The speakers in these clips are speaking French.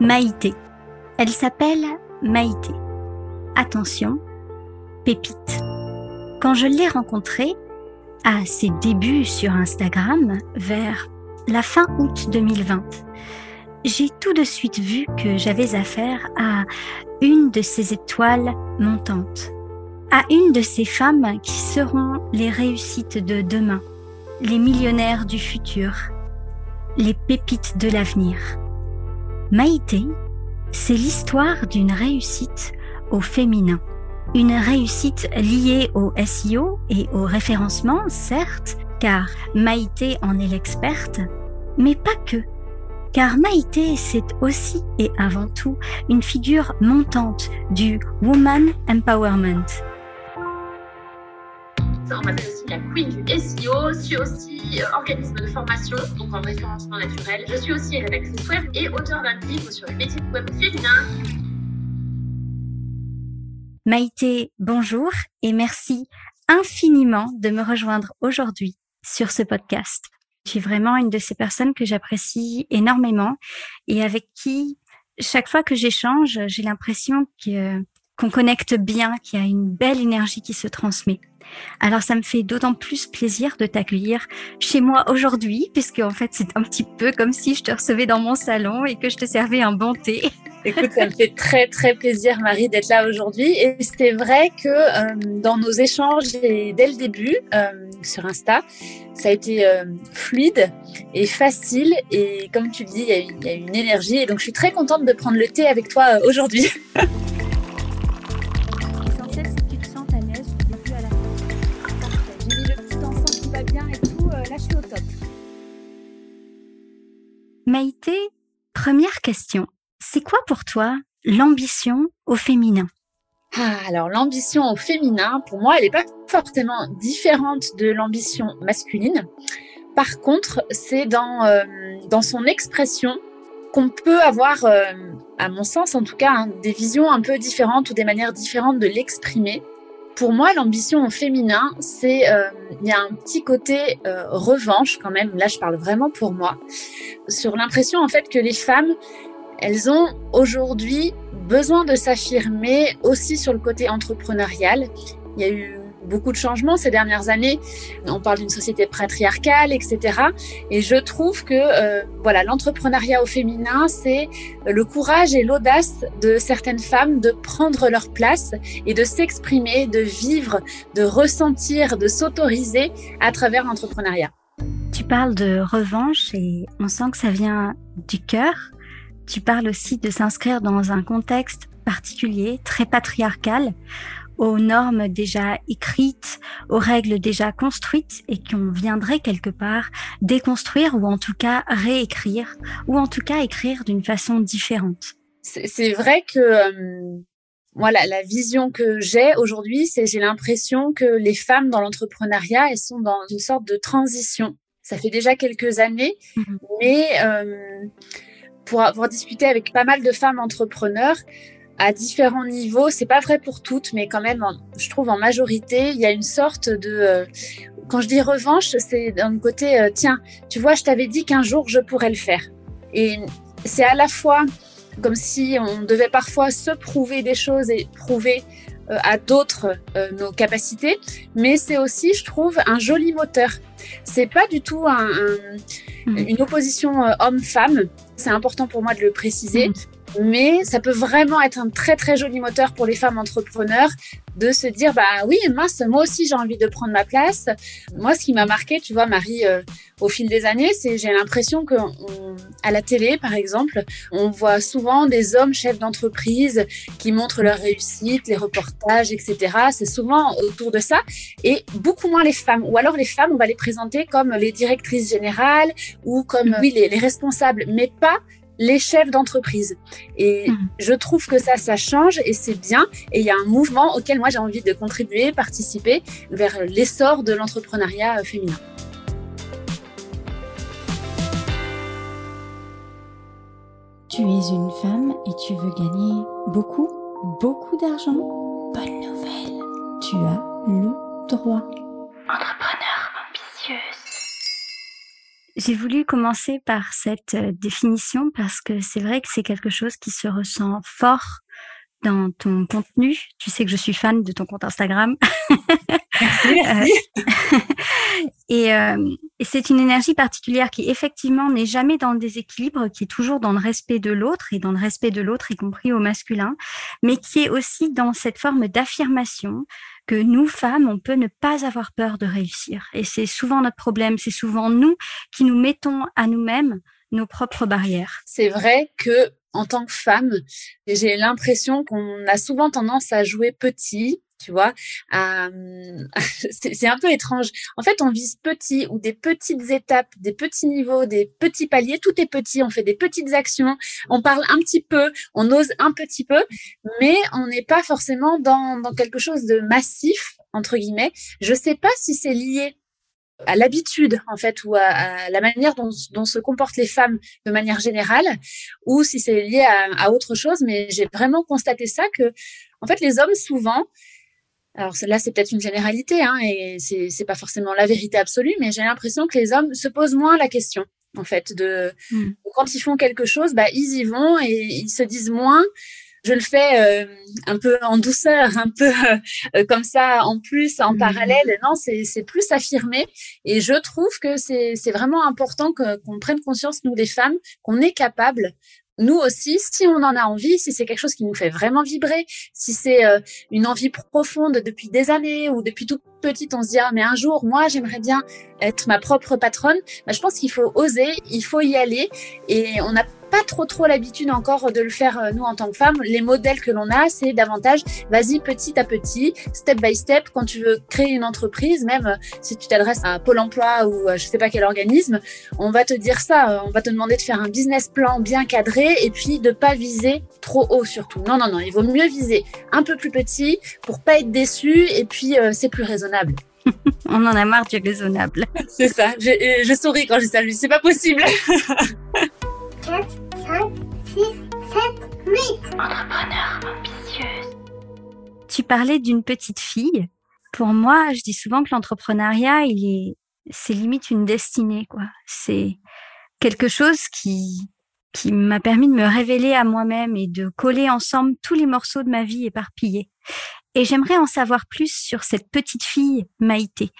Maïté. Elle s'appelle Maïté. Attention, pépite. Quand je l'ai rencontrée, à ses débuts sur Instagram, vers la fin août 2020, j'ai tout de suite vu que j'avais affaire à une de ces étoiles montantes, à une de ces femmes qui seront les réussites de demain, les millionnaires du futur, les pépites de l'avenir. Maïté, c'est l'histoire d'une réussite au féminin. Une réussite liée au SEO et au référencement, certes, car Maïté en est l'experte, mais pas que. Car Maïté, c'est aussi et avant tout une figure montante du Woman Empowerment. On m'appelle aussi la queen du SEO. Je suis aussi euh, organisme de formation, donc en référencement naturel. Je suis aussi rédactrice web et auteur d'un livre sur les métiers de web féminins. Maïté, bonjour et merci infiniment de me rejoindre aujourd'hui sur ce podcast. Je suis vraiment une de ces personnes que j'apprécie énormément et avec qui, chaque fois que j'échange, j'ai l'impression que qu'on connecte bien, qu'il y a une belle énergie qui se transmet. Alors ça me fait d'autant plus plaisir de t'accueillir chez moi aujourd'hui, puisque en fait c'est un petit peu comme si je te recevais dans mon salon et que je te servais un bon thé. Écoute, ça me fait très très plaisir Marie d'être là aujourd'hui. Et c'est vrai que euh, dans nos échanges et dès le début euh, sur Insta, ça a été euh, fluide et facile. Et comme tu le dis, il y, y, a une énergie. Et donc je suis très contente de prendre le thé avec toi aujourd'hui. Maïté, première question. C'est quoi pour toi l'ambition au féminin? Ah, alors l'ambition au féminin, pour moi, elle n'est pas forcément différente de l'ambition masculine. Par contre, c'est dans, euh, dans son expression qu'on peut avoir, euh, à mon sens en tout cas, hein, des visions un peu différentes ou des manières différentes de l'exprimer. Pour moi, l'ambition au féminin, c'est euh, il y a un petit côté euh, revanche quand même. Là, je parle vraiment pour moi sur l'impression en fait que les femmes, elles ont aujourd'hui besoin de s'affirmer aussi sur le côté entrepreneurial. Il y a eu beaucoup de changements ces dernières années. On parle d'une société patriarcale, etc. Et je trouve que euh, voilà, l'entrepreneuriat au féminin, c'est le courage et l'audace de certaines femmes de prendre leur place et de s'exprimer, de vivre, de ressentir, de s'autoriser à travers l'entrepreneuriat. Tu parles de revanche et on sent que ça vient du cœur. Tu parles aussi de s'inscrire dans un contexte particulier, très patriarcal, aux normes déjà écrites, aux règles déjà construites et qu'on viendrait quelque part déconstruire ou en tout cas réécrire ou en tout cas écrire d'une façon différente. C'est vrai que euh, voilà, la vision que j'ai aujourd'hui, c'est j'ai l'impression que les femmes dans l'entrepreneuriat, elles sont dans une sorte de transition. Ça fait déjà quelques années, mmh mais euh, pour avoir discuté avec pas mal de femmes entrepreneurs, à différents niveaux. C'est pas vrai pour toutes, mais quand même, je trouve en majorité, il y a une sorte de. Euh, quand je dis revanche, c'est d'un côté, euh, tiens, tu vois, je t'avais dit qu'un jour je pourrais le faire. Et c'est à la fois comme si on devait parfois se prouver des choses et prouver euh, à d'autres nos capacités, mais c'est aussi, je trouve, un joli moteur. C'est pas du tout un, mmh. une opposition homme-femme. C'est important pour moi de le préciser. Mmh mais ça peut vraiment être un très très joli moteur pour les femmes entrepreneurs de se dire bah oui mince moi aussi j'ai envie de prendre ma place. Moi ce qui m'a marqué tu vois Marie euh, au fil des années c'est j'ai l'impression que à la télé par exemple on voit souvent des hommes chefs d'entreprise qui montrent leur réussite les reportages etc c'est souvent autour de ça. Et beaucoup moins les femmes. Ou alors les femmes on va les présenter comme les directrices générales ou comme oui les, les responsables mais pas les chefs d'entreprise. Et mmh. je trouve que ça, ça change et c'est bien. Et il y a un mouvement auquel moi j'ai envie de contribuer, participer vers l'essor de l'entrepreneuriat féminin. Tu es une femme et tu veux gagner beaucoup, beaucoup d'argent Bonne nouvelle, tu as le droit. Entrepreneur. J'ai voulu commencer par cette euh, définition parce que c'est vrai que c'est quelque chose qui se ressent fort dans ton contenu. Tu sais que je suis fan de ton compte Instagram. Merci. et, euh, et c'est une énergie particulière qui effectivement n'est jamais dans le déséquilibre, qui est toujours dans le respect de l'autre et dans le respect de l'autre, y compris au masculin, mais qui est aussi dans cette forme d'affirmation que nous, femmes, on peut ne pas avoir peur de réussir. Et c'est souvent notre problème, c'est souvent nous qui nous mettons à nous-mêmes nos propres barrières. C'est vrai que en tant que femme, j'ai l'impression qu'on a souvent tendance à jouer petit, tu vois? c'est un peu étrange. En fait, on vise petit ou des petites étapes, des petits niveaux, des petits paliers. Tout est petit. On fait des petites actions. On parle un petit peu. On ose un petit peu, mais on n'est pas forcément dans, dans quelque chose de massif entre guillemets. Je sais pas si c'est lié à l'habitude en fait ou à, la manière dont, dont, se comportent les femmes de manière générale ou si c'est lié à, à, autre chose mais j'ai vraiment constaté ça que en fait les hommes souvent alors là c'est peut-être une généralité hein, et c'est pas forcément la vérité absolue mais j'ai l'impression que les hommes se posent moins la question en fait de, mmh. quand ils font quelque chose bah ils y vont et ils se disent moins je le fais euh, un peu en douceur, un peu euh, comme ça en plus, en mmh. parallèle. Non, c'est plus affirmé. Et je trouve que c'est vraiment important qu'on prenne conscience, nous les femmes, qu'on est capable nous aussi, si on en a envie, si c'est quelque chose qui nous fait vraiment vibrer, si c'est euh, une envie profonde depuis des années ou depuis toute petite, on se dit ah mais un jour moi j'aimerais bien être ma propre patronne. Bah, je pense qu'il faut oser, il faut y aller et on n'a pas trop trop l'habitude encore de le faire euh, nous en tant que femmes. Les modèles que l'on a, c'est davantage vas-y petit à petit, step by step. Quand tu veux créer une entreprise, même euh, si tu t'adresses à Pôle Emploi ou je sais pas quel organisme, on va te dire ça. On va te demander de faire un business plan bien cadré et puis de pas viser trop haut surtout. Non non non, il vaut mieux viser un peu plus petit pour pas être déçu et puis euh, c'est plus raisonnable. on en a marre du raisonnable. c'est ça. Je, je souris quand je salue. C'est pas possible. 4, 5, 6, 7, 8. Entrepreneur ambitieuse. Tu parlais d'une petite fille. Pour moi, je dis souvent que l'entrepreneuriat, il est, c'est limite une destinée, quoi. C'est quelque chose qui, qui m'a permis de me révéler à moi-même et de coller ensemble tous les morceaux de ma vie éparpillés. Et j'aimerais en savoir plus sur cette petite fille Maïté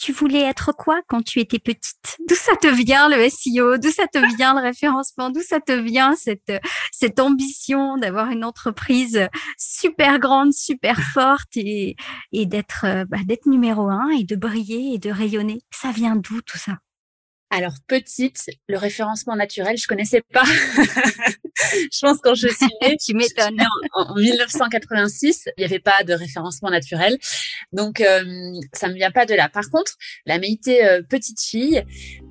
tu voulais être quoi quand tu étais petite? D'où ça te vient le SEO D'où ça te vient le référencement? D'où ça te vient cette cette ambition d'avoir une entreprise super grande, super forte et et d'être bah, d'être numéro un et de briller et de rayonner? Ça vient d'où tout ça? Alors petite, le référencement naturel, je connaissais pas. je pense quand je suis née, tu m'étonnes. En, 1986, il n'y avait pas de référencement naturel, donc euh, ça me vient pas de là. Par contre, la méité euh, petite fille,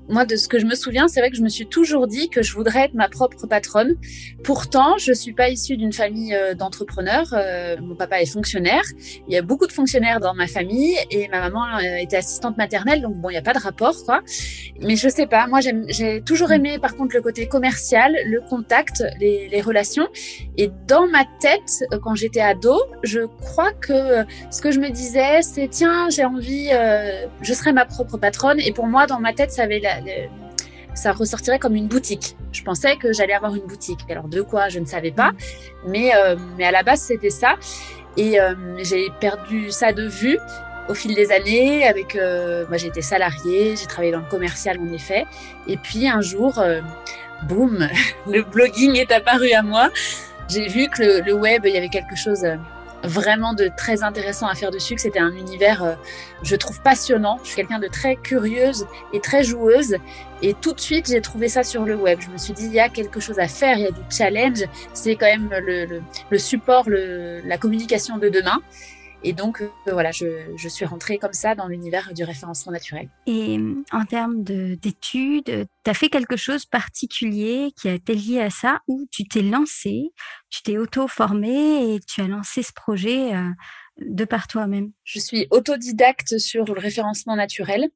moi, de ce que je me souviens, c'est vrai que je me suis toujours dit que je voudrais être ma propre patronne. Pourtant, je suis pas issue d'une famille euh, d'entrepreneurs. Euh, mon papa est fonctionnaire. Il y a beaucoup de fonctionnaires dans ma famille et ma maman euh, était assistante maternelle. Donc bon, il n'y a pas de rapport, quoi. Mais je sais pas. Moi, j'ai toujours aimé, par contre, le côté commercial, le contact, les, les relations. Et dans ma tête, quand j'étais ado, je crois que ce que je me disais, c'est tiens, j'ai envie, je serai ma propre patronne. Et pour moi, dans ma tête, ça avait la, ça ressortirait comme une boutique. Je pensais que j'allais avoir une boutique. Alors de quoi, je ne savais pas. Mais, euh, mais à la base, c'était ça. Et euh, j'ai perdu ça de vue au fil des années. Avec, euh, moi, j'ai été salariée, j'ai travaillé dans le commercial en effet. Et puis un jour, boum, le blogging est apparu à moi. J'ai vu que le, web, il y avait quelque chose vraiment de très intéressant à faire dessus, que c'était un univers, euh, je trouve passionnant. Je suis quelqu'un de très curieuse et très joueuse. Et tout de suite, j'ai trouvé ça sur le web. Je me suis dit, il y a quelque chose à faire, il y a du challenge. C'est quand même le, le, le support, le, la communication de demain. Et donc, euh, voilà, je, suis rentrée comme ça dans l'univers du référencement naturel. Et euh, en termes d'études, tu as fait quelque chose particulier qui a été lié à ça, ou tu t'es lancée, tu t'es auto-formée et tu as lancé ce projet euh, de par toi-même Je suis autodidacte sur le référencement naturel.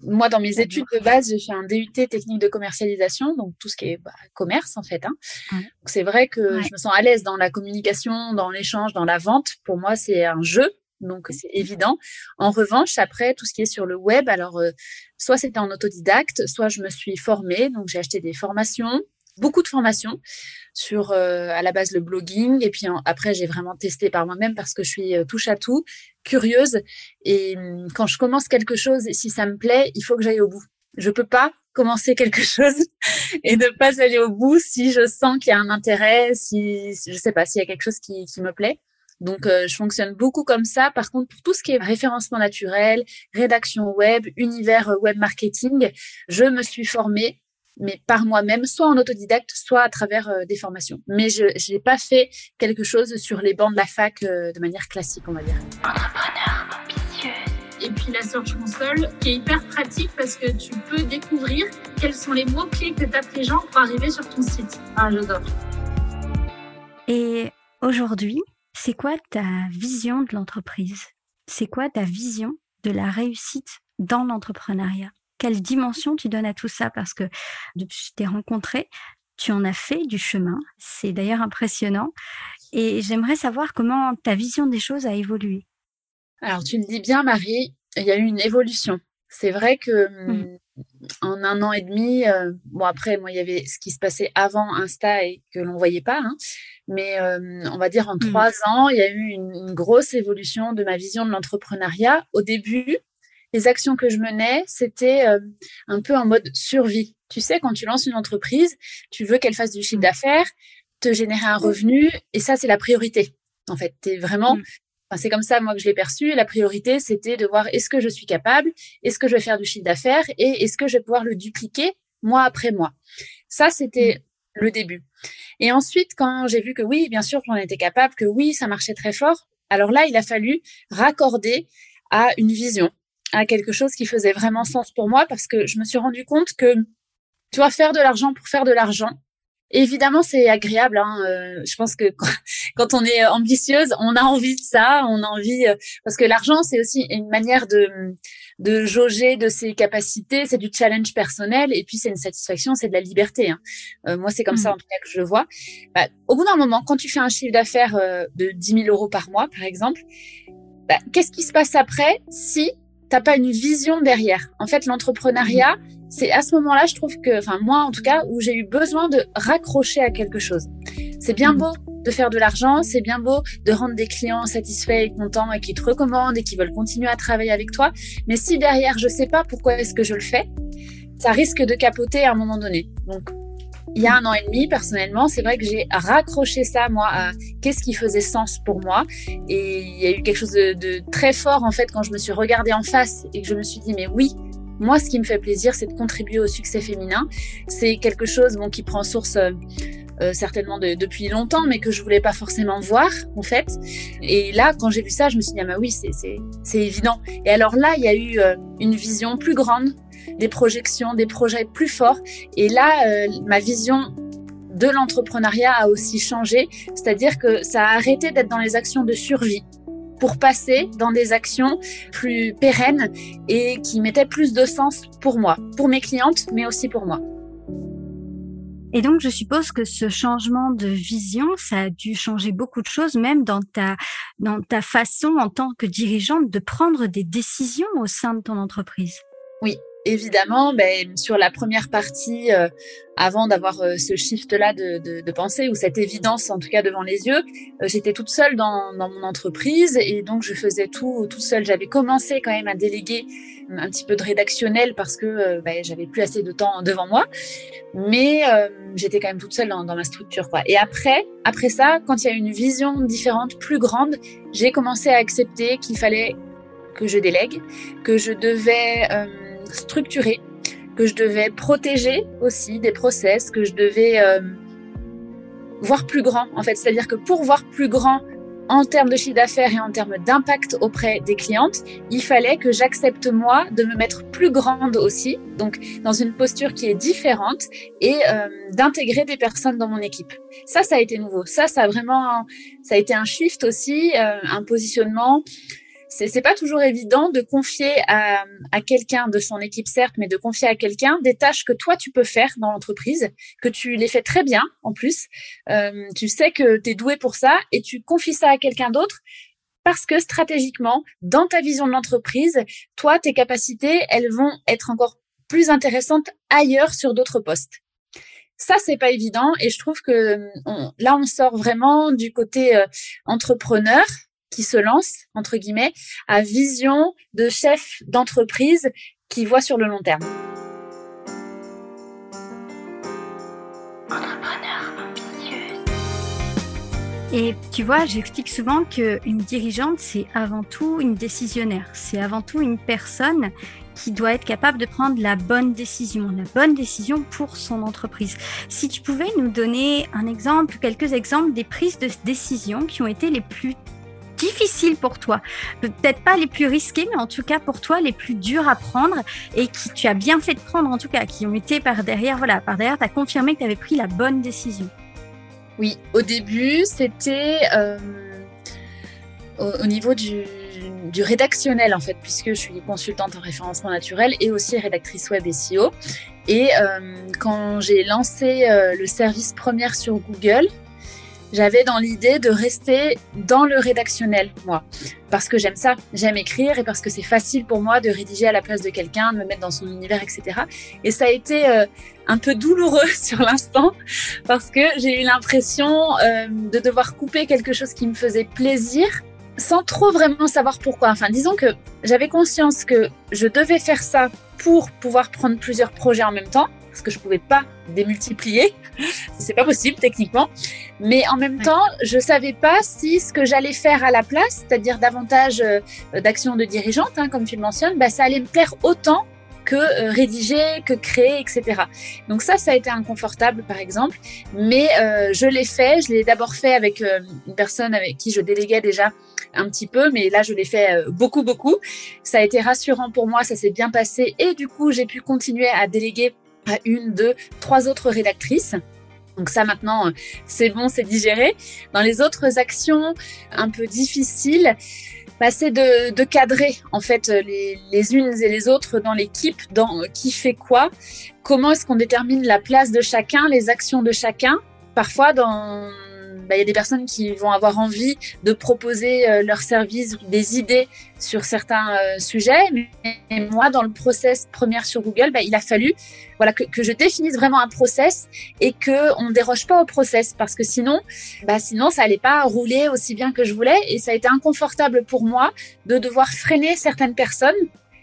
Moi, dans mes études de base, j'ai fait un DUT technique de commercialisation, donc tout ce qui est bah, commerce en fait. Hein. C'est vrai que je me sens à l'aise dans la communication, dans l'échange, dans la vente. Pour moi, c'est un jeu donc c'est évident. En revanche, après, tout ce qui est sur le web, alors soit c'était en autodidacte, soit je me suis formée, donc j'ai acheté des formations, beaucoup de formations sur à la base le blogging et puis après j'ai vraiment testé par moi-même parce que je suis touche à tout, curieuse et mmh, quand je commence quelque chose si ça me plaît, il faut que j'aille au bout. Je peux pas commencer quelque chose et ne pas aller au bout si je sens qu'il y a un intérêt, si je sais pas s'il y a quelque chose qui, qui me plaît. Donc, euh, je fonctionne beaucoup comme ça. Par contre, pour tout ce qui est référencement naturel, rédaction web, univers euh, web marketing, je me suis formée, mais par moi-même, soit en autodidacte, soit à travers euh, des formations. Mais je n'ai pas fait quelque chose sur les bancs de la fac de manière classique, on va dire. Entrepreneur et puis la Search Console qui est hyper pratique parce que tu peux découvrir quels sont les mots-clés que tapent les gens pour arriver sur ton site. Ah, j'adore. Et aujourd'hui, c'est quoi ta vision de l'entreprise? C'est quoi ta vision de la réussite dans l'entrepreneuriat? Quelle dimension tu donnes à tout ça? Parce que depuis que je t'ai rencontré, tu en as fait du chemin. C'est d'ailleurs impressionnant. Et j'aimerais savoir comment ta vision des choses a évolué. Alors, tu le dis bien, Marie, il y a eu une évolution. C'est vrai que mmh. en un an et demi, euh, bon après, moi, il y avait ce qui se passait avant Insta et que l'on voyait pas, hein, mais euh, on va dire en mmh. trois ans, il y a eu une, grosse évolution de ma vision de l'entrepreneuriat. Au début, les actions que je menais, c'était euh, un peu en mode survie. Tu sais, quand tu lances une entreprise, tu veux qu'elle fasse du chiffre mmh. d'affaires, te générer un revenu, et ça, c'est la priorité. En fait, tu es vraiment c'est comme ça, moi, que je l'ai perçu. La priorité, c'était de voir est-ce que je suis capable, est-ce que je vais faire du chiffre d'affaires et est-ce que je vais pouvoir le dupliquer mois après mois. Ça, c'était le début. Et ensuite, quand j'ai vu que oui, bien sûr, j'en étais capable, que oui, ça marchait très fort, alors là, il a fallu raccorder à une vision, à quelque chose qui faisait vraiment sens pour moi parce que je me suis rendu compte que, tu vois, faire de l'argent pour faire de l'argent, Évidemment, c'est agréable. Hein. Euh, je pense que quand, on est ambitieuse, on a envie de ça. On a envie euh, parce que l'argent, c'est aussi une manière de de jauger de ses capacités. C'est du challenge personnel et puis c'est une satisfaction, c'est de la liberté. Hein. Euh, moi, c'est comme ça mmh. en tout cas que je le vois. Bah, au bout d'un moment, quand tu fais un chiffre d'affaires de 10 000 euros par mois, par exemple, bah, qu'est-ce qui se passe après si t'as pas une vision derrière En fait, l'entrepreneuriat c'est à ce moment-là, je trouve que, enfin moi en tout cas, où j'ai eu besoin de raccrocher à quelque chose. C'est bien beau de faire de l'argent, c'est bien beau de rendre des clients satisfaits et contents et qui te recommandent et qui veulent continuer à travailler avec toi. Mais si derrière, je sais pas pourquoi est-ce que je le fais, ça risque de capoter à un moment donné. Donc, il y a un an et demi, personnellement, c'est vrai que j'ai raccroché ça, moi, à qu'est-ce qui faisait sens pour moi. Et il y a eu quelque chose de, de, très fort, en fait, quand je me suis regardée en face et que je me suis dit, mais oui, moi, ce qui me fait plaisir, c'est de contribuer au succès féminin. C'est quelque chose bon, qui prend source euh, euh, certainement depuis longtemps, mais que je voulais pas forcément voir, en fait. Et là, quand j'ai vu ça, je me suis dit, ah bah oui, c'est évident. Et alors là, il y a eu euh, une vision plus grande, des projections, des projets plus forts. Et là, ma vision de l'entrepreneuriat a aussi changé, c'est-à-dire que ça a arrêté d'être dans les actions de survie pour passer dans des actions plus pérennes et qui mettaient plus de sens pour moi, pour mes clientes, mais aussi pour moi. Et donc, je suppose que ce changement de vision, ça a dû changer beaucoup de choses, même dans ta, dans ta façon en tant que dirigeante de prendre des décisions au sein de ton entreprise. Oui, évidemment, ben, sur la première partie, euh, avant d'avoir euh, ce shift-là de, pensée ou cette évidence, en tout cas devant les yeux, euh, j'étais toute seule dans, mon entreprise et donc je faisais tout tout seul. J'avais commencé quand même à déléguer un petit peu de rédactionnel parce que ben, j'avais plus assez de temps devant moi, mais j'étais quand même toute seule dans, ma structure. Et après, après ça, quand il y a une vision différente, plus grande, j'ai commencé à accepter qu'il fallait que je délègue, que je devais structuré, que je devais protéger aussi des process, que je devais euh, voir plus grand en fait. C'est-à-dire que pour voir plus grand en termes de chiffre d'affaires et en termes d'impact auprès des clientes, il fallait que j'accepte moi de me mettre plus grande aussi, donc dans une posture qui est différente et euh, d'intégrer des personnes dans mon équipe. Ça, ça a été nouveau. Ça, ça a vraiment, ça a été un shift aussi, euh, un positionnement c'est pas toujours évident de confier à, à quelqu'un de son équipe certes, mais de confier à quelqu'un des tâches que toi tu peux faire dans l'entreprise, que tu les fais très bien en plus. Euh, tu sais que tu es doué pour ça et tu confies ça à quelqu'un d'autre parce que stratégiquement, dans ta vision de l'entreprise, toi, tes capacités, elles vont être encore plus intéressantes ailleurs sur d'autres postes. Ça, c'est pas évident et je trouve que là, on sort vraiment du côté euh, entrepreneur qui se lance, entre guillemets, à vision de chef d'entreprise qui voit sur le long terme. Et tu vois, j'explique souvent qu'une dirigeante, c'est avant tout une décisionnaire. C'est avant tout une personne qui doit être capable de prendre la bonne décision, la bonne décision pour son entreprise. Si tu pouvais nous donner un exemple, quelques exemples des prises de décision qui ont été les plus difficiles pour toi, peut-être pas les plus risquées, mais en tout cas pour toi les plus dures à prendre et qui tu as bien fait de prendre en tout cas, qui ont été par derrière, voilà, par derrière, tu as confirmé que tu avais pris la bonne décision. Oui, au début, c'était euh, au, niveau du, rédactionnel, en fait, puisque je suis consultante en référencement naturel et aussi rédactrice web SEO. Et euh, quand j'ai lancé euh, le service première sur Google, j'avais dans l'idée de rester dans le rédactionnel, moi, parce que j'aime ça, j'aime écrire et parce que c'est facile pour moi de rédiger à la place de quelqu'un, de me mettre dans son univers, etc. Et ça a été euh, un peu douloureux sur l'instant, parce que j'ai eu l'impression euh, de devoir couper quelque chose qui me faisait plaisir sans trop vraiment savoir pourquoi. Enfin, disons que j'avais conscience que je devais faire ça pour pouvoir prendre plusieurs projets en même temps parce que je pouvais pas démultiplier. C'est pas possible techniquement. Mais en même temps, je savais pas si ce que j'allais faire à la place, c'est-à-dire davantage euh, d'actions de dirigeante, hein, comme tu le mentionnes, bah, ça allait me plaire autant que euh, rédiger, que créer, etc. Donc ça, ça a été inconfortable, par exemple. Mais euh, je l'ai fait. Je l'ai d'abord fait avec une personne avec qui je déléguais déjà un petit peu, mais là, je l'ai fait beaucoup, beaucoup. Ça a été rassurant pour moi, ça s'est bien passé. Et du coup, j'ai pu continuer à déléguer à une, deux, trois autres rédactrices. Donc ça maintenant, c'est bon, c'est digéré. Dans les autres actions un peu difficiles, bah, c'est de, cadrer en fait les, les, unes et les autres dans l'équipe, dans qui fait quoi, comment est-ce qu'on détermine la place de chacun, les actions de chacun. Parfois dans bah, il y a des personnes qui vont avoir envie de proposer euh, leurs services, des idées sur certains euh, sujets. Mais moi, dans le process première sur Google, bah, il a fallu voilà que, je définisse vraiment un process et que on déroge pas au process parce que sinon, bah, sinon ça allait pas rouler aussi bien que je voulais et ça a été inconfortable pour moi de devoir freiner certaines personnes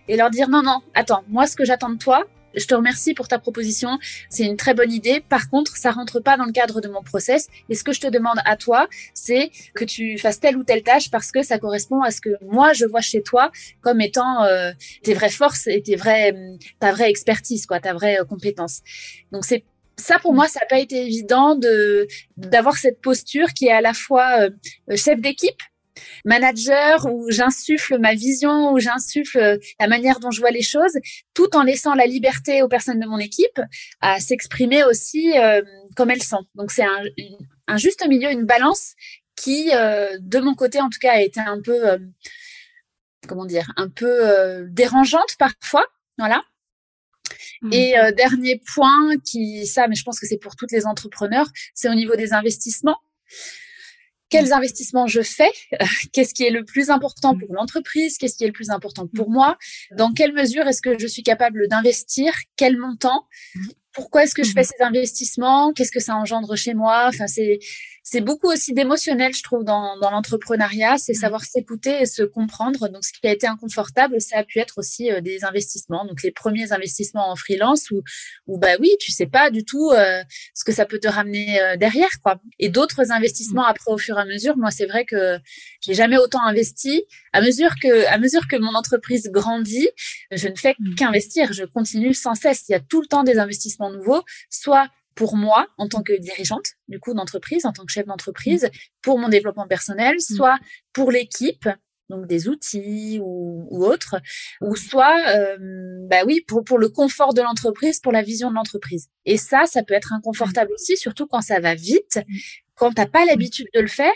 et leur dire non non attends moi ce que j'attends de toi je te remercie pour ta proposition. C'est une très bonne idée. Par contre, ça rentre pas dans le cadre de mon process. Et ce que je te demande à toi, c'est que tu fasses telle ou telle tâche parce que ça correspond à ce que moi je vois chez toi comme étant euh, tes vraies forces et tes vraies, ta vraie expertise, quoi, ta vraie euh, compétence. Donc c'est ça pour moi, ça n'a pas été évident de d'avoir cette posture qui est à la fois euh, chef d'équipe, manager où j'insuffle ma vision, où j'insuffle la manière dont je vois les choses, tout en laissant la liberté aux personnes de mon équipe à s'exprimer aussi euh, comme elles sont. Donc c'est un, un, juste milieu, une balance qui, euh, de mon côté en tout cas, a été un peu, euh, comment dire, un peu dérangeante parfois. Voilà. Mmh. Et dernier point qui, ça, mais je pense que c'est pour toutes les entrepreneurs, c'est au niveau des investissements quels investissements je fais, qu'est-ce qui est le plus important pour l'entreprise, qu'est-ce qui est le plus important pour moi, dans quelle mesure est-ce que je suis capable d'investir, quel montant, pourquoi est-ce que je fais ces investissements, qu'est-ce que ça engendre chez moi. Enfin, c'est c'est beaucoup aussi d'émotionnel, je trouve, dans, dans l'entrepreneuriat, c'est savoir s'écouter et se comprendre. Donc, ce qui a été inconfortable, ça a pu être aussi euh, des investissements. Donc, les premiers investissements en freelance où, où bah oui, tu sais pas du tout euh, ce que ça peut te ramener euh, derrière, quoi. Et d'autres investissements après, au fur et à mesure. Moi, c'est vrai que j'ai jamais autant investi. À mesure que, à mesure que mon entreprise grandit, je ne fais mmh. qu'investir. Je continue sans cesse. Il y a tout le temps des investissements nouveaux, soit pour moi en tant que dirigeante du coup d'entreprise, en tant que chef d'entreprise, pour mon développement personnel, mmh. soit pour l'équipe, donc des outils ou, ou autres, ou soit, euh, bah oui, pour, pour le confort de l'entreprise, pour la vision de l'entreprise. Et ça, ça peut être inconfortable mmh. aussi, surtout quand ça va vite, mmh quand tu n'as pas l'habitude de le faire,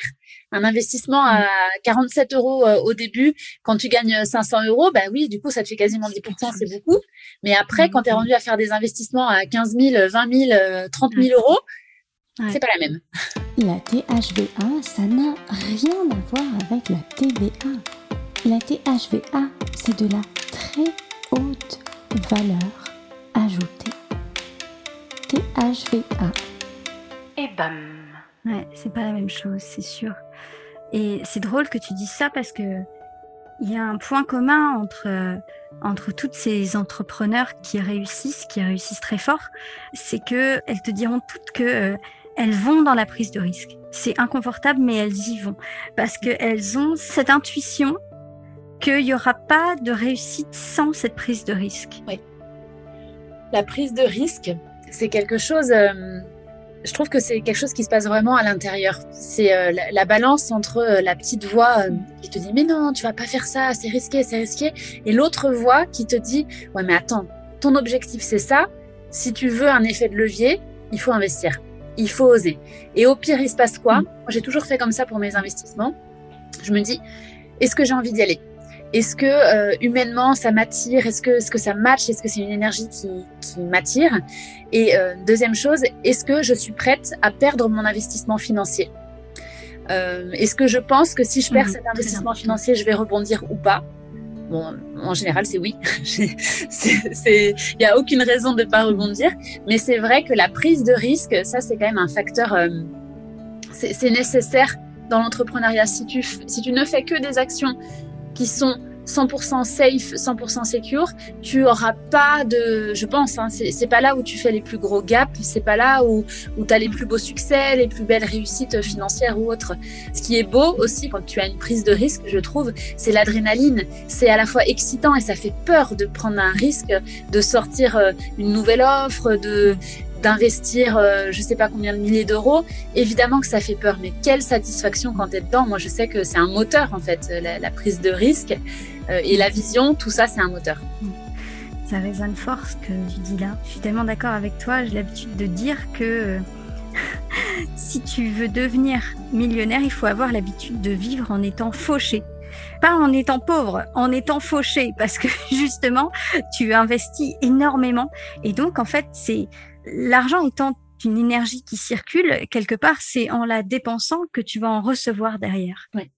un investissement à 47 euros euh, au début, quand tu gagnes 500 euros, bah oui, du coup, ça te fait quasiment 10%, c'est beaucoup. Mais après, quand tu es rendu à faire des investissements à 15 000, 20 000, 30 000 euros, c'est pas la même. La THVA, ça n'a rien à voir avec la TVA. La THVA, c'est de la très haute valeur ajoutée. THVA. Et bam. Ouais, c'est pas la même chose, c'est sûr. Et c'est drôle que tu dis ça parce que il y a un point commun entre entre toutes ces entrepreneurs qui réussissent, qui réussissent très fort, c'est que elles te diront toutes que euh, elles vont dans la prise de risque. C'est inconfortable, mais elles y vont parce qu'elles ont cette intuition qu'il n'y aura pas de réussite sans cette prise de risque. Oui. La prise de risque, c'est quelque chose. Euh, je trouve que c'est quelque chose qui se passe vraiment à l'intérieur. C'est euh, la, balance entre euh, la petite voix qui te dit mais non, tu vas pas faire ça, c'est risqué, c'est risqué, et l'autre voix qui te dit ouais mais attends, ton objectif c'est ça. Si tu veux un effet de levier, il faut investir, il faut oser. Et au pire, il se passe quoi? Mm. Moi, j'ai toujours fait comme ça pour mes investissements. Je me dis est-ce que j'ai envie d'y aller? Est-ce que euh, humainement ça m'attire? Est-ce que, que ça match Est-ce que c'est une énergie qui, qui m'attire? Et euh, deuxième chose, est-ce que je suis prête à perdre mon investissement financier? Euh, Est-ce que je pense que si je perds mmh, cet investissement financier, je vais rebondir ou pas? Bon, en général, c'est oui. Il n'y a aucune raison de ne pas rebondir. Mais c'est vrai que la prise de risque, ça, c'est quand même un facteur. C'est nécessaire dans l'entrepreneuriat. Si tu, si tu ne fais que des actions qui sont 100% safe, 100% secure, tu auras pas de, je pense, hein, c'est pas là où tu fais les plus gros gaps, c'est pas là où, où tu as les plus beaux succès, les plus belles réussites financières ou autres. Ce qui est beau aussi quand tu as une prise de risque, je trouve, c'est l'adrénaline. C'est à la fois excitant et ça fait peur de prendre un risque, de sortir euh, une nouvelle offre, de, d'investir euh, je sais pas combien de milliers d'euros, évidemment que ça fait peur, mais quelle satisfaction quand tu es dedans. Moi, je sais que c'est un moteur en fait, la, prise de risque euh, et la vision, tout ça, c'est un moteur. Ça résonne fort ce que tu dis là. Je suis tellement d'accord avec toi. J'ai l'habitude de dire que euh, si tu veux devenir millionnaire, il faut avoir l'habitude de vivre en étant fauché pas en étant pauvre, en étant fauché, parce que justement, tu investis énormément. Et donc, en fait, c'est l'argent étant une énergie qui circule, quelque part, c'est en la dépensant que tu vas en recevoir derrière. Oui.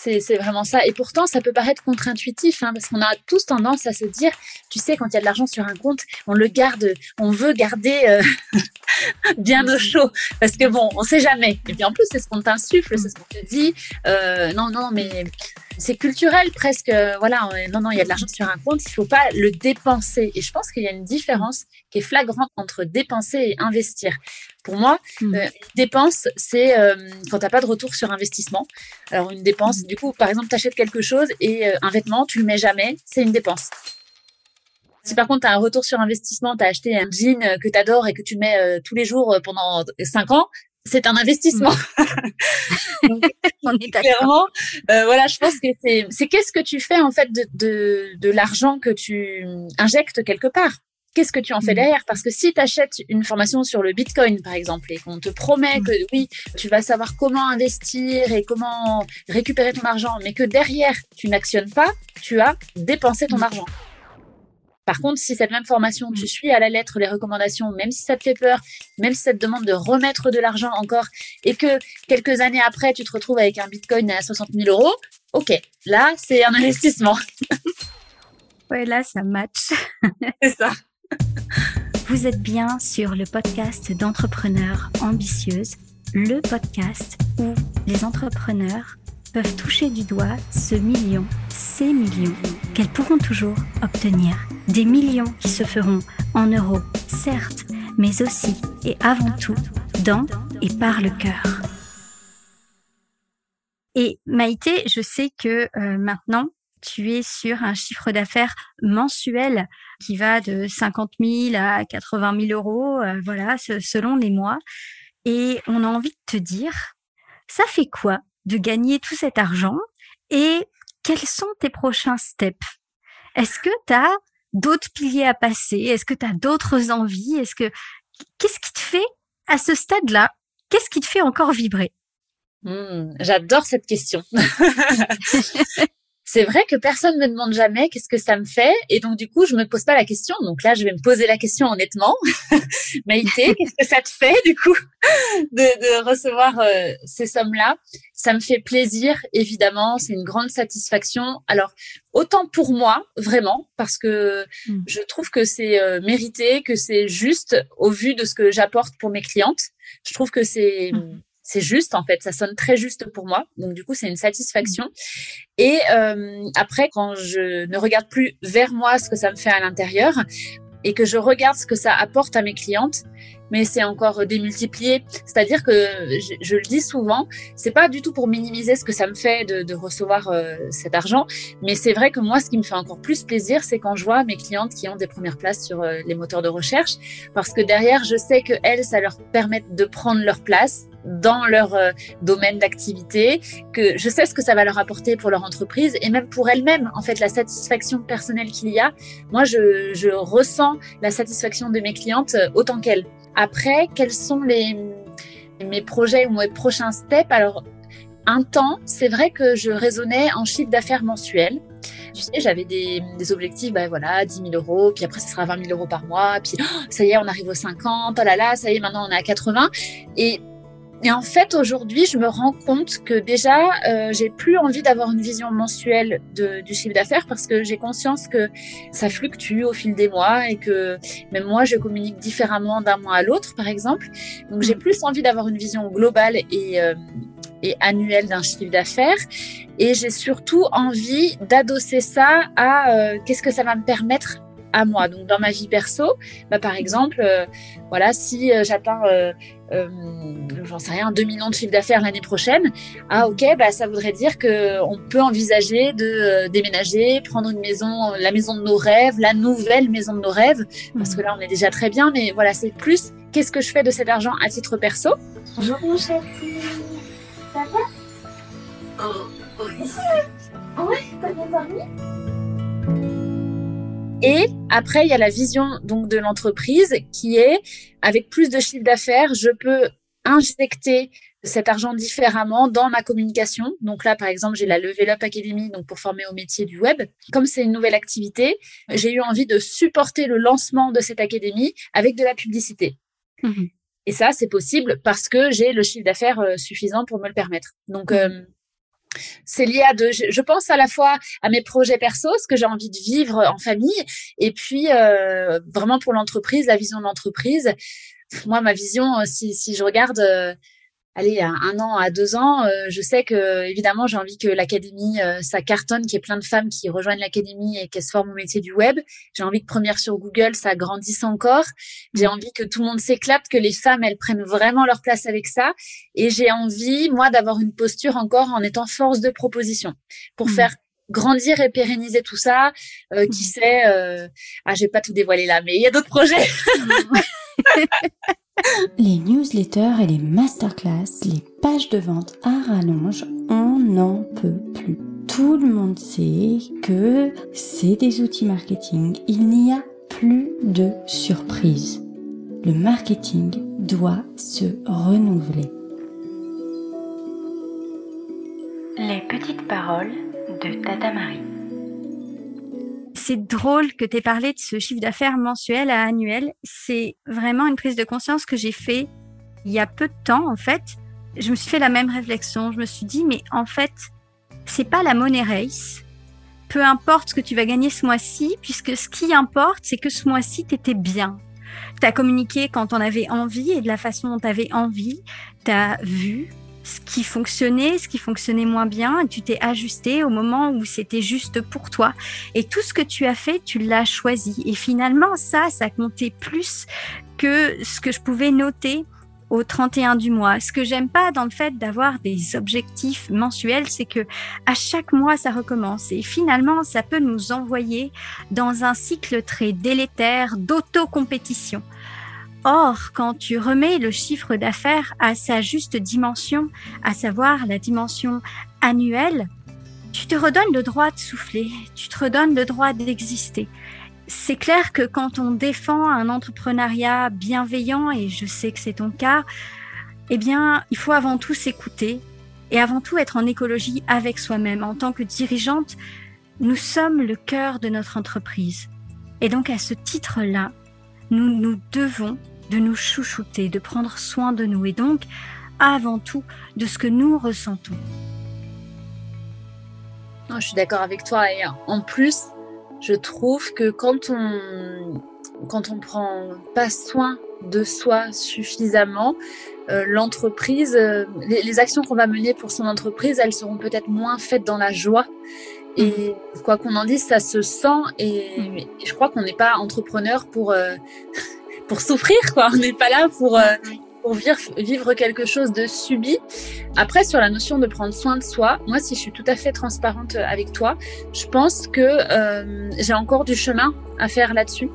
C'est, vraiment ça. Et pourtant, ça peut paraître contre-intuitif, hein, parce qu'on a tous tendance à se dire, tu sais, quand il y a de l'argent sur un compte, on le garde, on veut garder euh, bien au chaud, parce que bon, on sait jamais. Et puis en plus, c'est ce qu'on t'insuffle, c'est ce qu'on te dit. Euh, non, non, mais c'est culturel presque. Voilà, non, non, il y a de l'argent sur un compte, il faut pas le dépenser. Et je pense qu'il y a une différence qui est flagrante entre dépenser et investir. Pour moi, mmh. euh, une dépense, c'est euh, quand tu n'as pas de retour sur investissement. Alors une dépense, du coup, par exemple, tu achètes quelque chose et euh, un vêtement, tu le mets jamais, c'est une dépense. Si par contre, tu as un retour sur investissement, tu as acheté un jean que tu adores et que tu mets tous les jours pendant 5 ans, c'est un investissement. Donc, On est clairement, euh, voilà, je pense que c'est, c'est qu'est-ce que tu fais en fait de, de, de l'argent que tu injectes quelque part? Qu'est-ce que tu en fais mm. derrière? Parce que si tu achètes une formation sur le Bitcoin, par exemple, et qu'on te promet mm. que oui, tu vas savoir comment investir et comment récupérer ton argent, mais que derrière, tu n'actionnes pas, tu as dépensé ton mm. argent. Par contre, si cette même formation, tu mm. suis à la lettre les recommandations, même si ça te fait peur, même si ça te demande de remettre de l'argent encore, et que quelques années après, tu te retrouves avec un Bitcoin à 60 000 euros, ok, là, c'est un investissement. ouais, là, ça match. c'est ça. Vous êtes bien sur le podcast d'entrepreneurs ambitieuses, le podcast où les entrepreneurs peuvent toucher du doigt ce million, ces millions qu'elles pourront toujours obtenir. Des millions qui se feront en euros, certes, mais aussi et avant tout dans et par le cœur. Et Maïté, je sais que euh, maintenant, tu es sur un chiffre d'affaires mensuel qui va de 50 000 à 80 000 euros, euh, voilà, selon les mois. Et on a envie de te dire, ça fait quoi de gagner tout cet argent. Et quels sont tes prochains steps? Est-ce que tu as d'autres piliers à passer? Est-ce que tu as d'autres envies? Est-ce que qu'est-ce qui te fait à ce stade-là Qu'est-ce qui te fait encore vibrer? Mmh, J'adore cette question. c'est vrai que personne me demande jamais qu'est-ce que ça me fait. Et donc, du coup, je me pose pas la question. Donc là, je vais me poser la question honnêtement. Maïté, qu'est-ce que ça te fait, du coup, de, de recevoir euh, ces sommes-là? Ça me fait plaisir, évidemment. C'est une grande satisfaction. Alors, autant pour moi, vraiment, parce que mmh. je trouve que c'est euh, mérité, que c'est juste au vu de ce que j'apporte pour mes clientes. Je trouve que c'est, mmh c'est juste en fait, ça sonne très juste pour moi. Donc du coup, c'est une satisfaction. Et euh, après, quand je ne regarde plus vers moi ce que ça me fait à l'intérieur et que je regarde ce que ça apporte à mes clientes, mais c'est encore démultiplié. C'est-à-dire que je, le dis souvent, c'est pas du tout pour minimiser ce que ça me fait de, recevoir euh, cet argent, mais c'est vrai que moi, ce qui me fait encore plus plaisir, c'est quand je vois mes clientes qui ont des premières places sur euh, les moteurs de recherche, parce que derrière, je sais que elles, ça leur permet de prendre leur place dans leur euh, domaine d'activité, que je sais ce que ça va leur apporter pour leur entreprise et même pour elles-mêmes, en fait, la satisfaction personnelle qu'il y a. Moi, je, je ressens la satisfaction de mes clientes autant qu'elles. Après, quels sont les, mes projets ou mes prochains steps? Alors, un temps, c'est vrai que je raisonnais en chiffre d'affaires mensuel. Tu sais, j'avais des, objectifs, ben voilà, 10 000 euros, puis après, ce sera 20 000 euros par mois, puis oh, ça y est, on arrive aux 50, oh là là, ça y est, maintenant on est à 80. Et et en fait, aujourd'hui, je me rends compte que déjà, euh, j'ai plus envie d'avoir une vision mensuelle de, du chiffre d'affaires parce que j'ai conscience que ça fluctue au fil des mois et que même moi, je communique différemment d'un mois à l'autre, par exemple. Donc, j'ai mm. plus envie d'avoir une vision globale et, euh, et annuelle d'un chiffre d'affaires. Et j'ai surtout envie d'adosser ça à euh, qu'est-ce que ça va me permettre à moi. Donc dans ma vie perso, bah, par exemple, euh, voilà, si euh, j'atteins, euh, j'en sais rien, 2 millions de chiffre d'affaires l'année prochaine, ah ok, bah, ça voudrait dire que on peut envisager de déménager, prendre une maison, la maison de nos rêves, la nouvelle maison de nos rêves, parce que là on est déjà très bien, mais voilà, c'est plus qu'est-ce que je fais de cet argent à titre perso? Bonjour mon chéri, ça va? Oh, oui. Ouais, t'as bien dormi? Et après, il y a la vision donc de l'entreprise qui est avec plus de chiffre d'affaires, je peux injecter cet argent différemment dans ma communication. Donc là, par exemple, j'ai la Level Up Academy donc pour former au métier du web. Comme c'est une nouvelle activité, j'ai eu envie de supporter le lancement de cette académie avec de la publicité. Mmh Et ça, c'est possible parce que j'ai le chiffre d'affaires euh, suffisant pour me le permettre. Donc, mmh euh, c'est lié à deux. Je, pense à la fois à mes projets perso, ce que j'ai envie de vivre en famille, et puis euh, vraiment pour l'entreprise, la vision de l'entreprise. Moi, ma vision, si, si je regarde euh, allez, à un an, à deux ans, euh, je sais que évidemment, j'ai envie que l'académie, euh, ça cartonne, qu'il y ait plein de femmes qui rejoignent l'académie et qu'elles se forment au métier du web. J'ai envie que première sur Google, ça grandisse encore. J'ai mmh. envie que tout le monde s'éclate, que les femmes, elles prennent vraiment leur place avec ça. Et j'ai envie, moi, d'avoir une posture encore en étant force de proposition pour mmh. faire grandir et pérenniser tout ça. Euh, qui mmh. sait euh... Ah, j'ai pas tout dévoilé là, mais il y a d'autres projets. les newsletters et les masterclass, les pages de vente à rallonge, on n'en peut plus. Tout le monde sait que c'est des outils marketing. Il n'y a plus de surprise. Le marketing doit se renouveler. Les petites paroles de Tata Marie c'est drôle que tu aies parlé de ce chiffre d'affaires mensuel à annuel. C'est vraiment une prise de conscience que j'ai fait il y a peu de temps, en fait. Je me suis fait la même réflexion. Je me suis dit, mais en fait, c'est pas la money race. Peu importe ce que tu vas gagner ce mois-ci, puisque ce qui importe, c'est que ce mois-ci, tu étais bien. Tu as communiqué quand on avait envie et de la façon dont tu avais envie. Tu as vu, ce qui fonctionnait, ce qui fonctionnait moins bien, tu t'es ajusté au moment où c'était juste pour toi. Et tout ce que tu as fait, tu l'as choisi. Et finalement, ça, ça comptait plus que ce que je pouvais noter au 31 du mois. Ce que j'aime pas dans le fait d'avoir des objectifs mensuels, c'est que à chaque mois ça recommence et finalement ça peut nous envoyer dans un cycle très délétère d'auto-compétition. Or, quand tu remets le chiffre d'affaires à sa juste dimension, à savoir la dimension annuelle, tu te redonnes le droit de souffler, tu te redonnes le droit d'exister. C'est clair que quand on défend un entrepreneuriat bienveillant, et je sais que c'est ton cas, eh bien, il faut avant tout s'écouter et avant tout être en écologie avec soi-même. En tant que dirigeante, nous sommes le cœur de notre entreprise. Et donc à ce titre-là, nous nous devons de nous chouchouter, de prendre soin de nous et donc avant tout de ce que nous ressentons. je suis d'accord avec toi et en plus, je trouve que quand on quand on prend pas soin de soi suffisamment, euh, l'entreprise, euh, les, actions qu'on va mener pour son entreprise, elles seront peut-être moins faites dans la joie. Et mhm. quoi qu'on en dise, ça se sent. Et, je crois qu'on n'est pas entrepreneur pour, euh, pour souffrir, quoi. On n'est pas là pour, pour vivre, vivre quelque chose de subi. Après, sur la notion de prendre soin de soi, moi, si je suis tout à fait transparente avec toi, je pense que j'ai encore du chemin à faire là-dessus.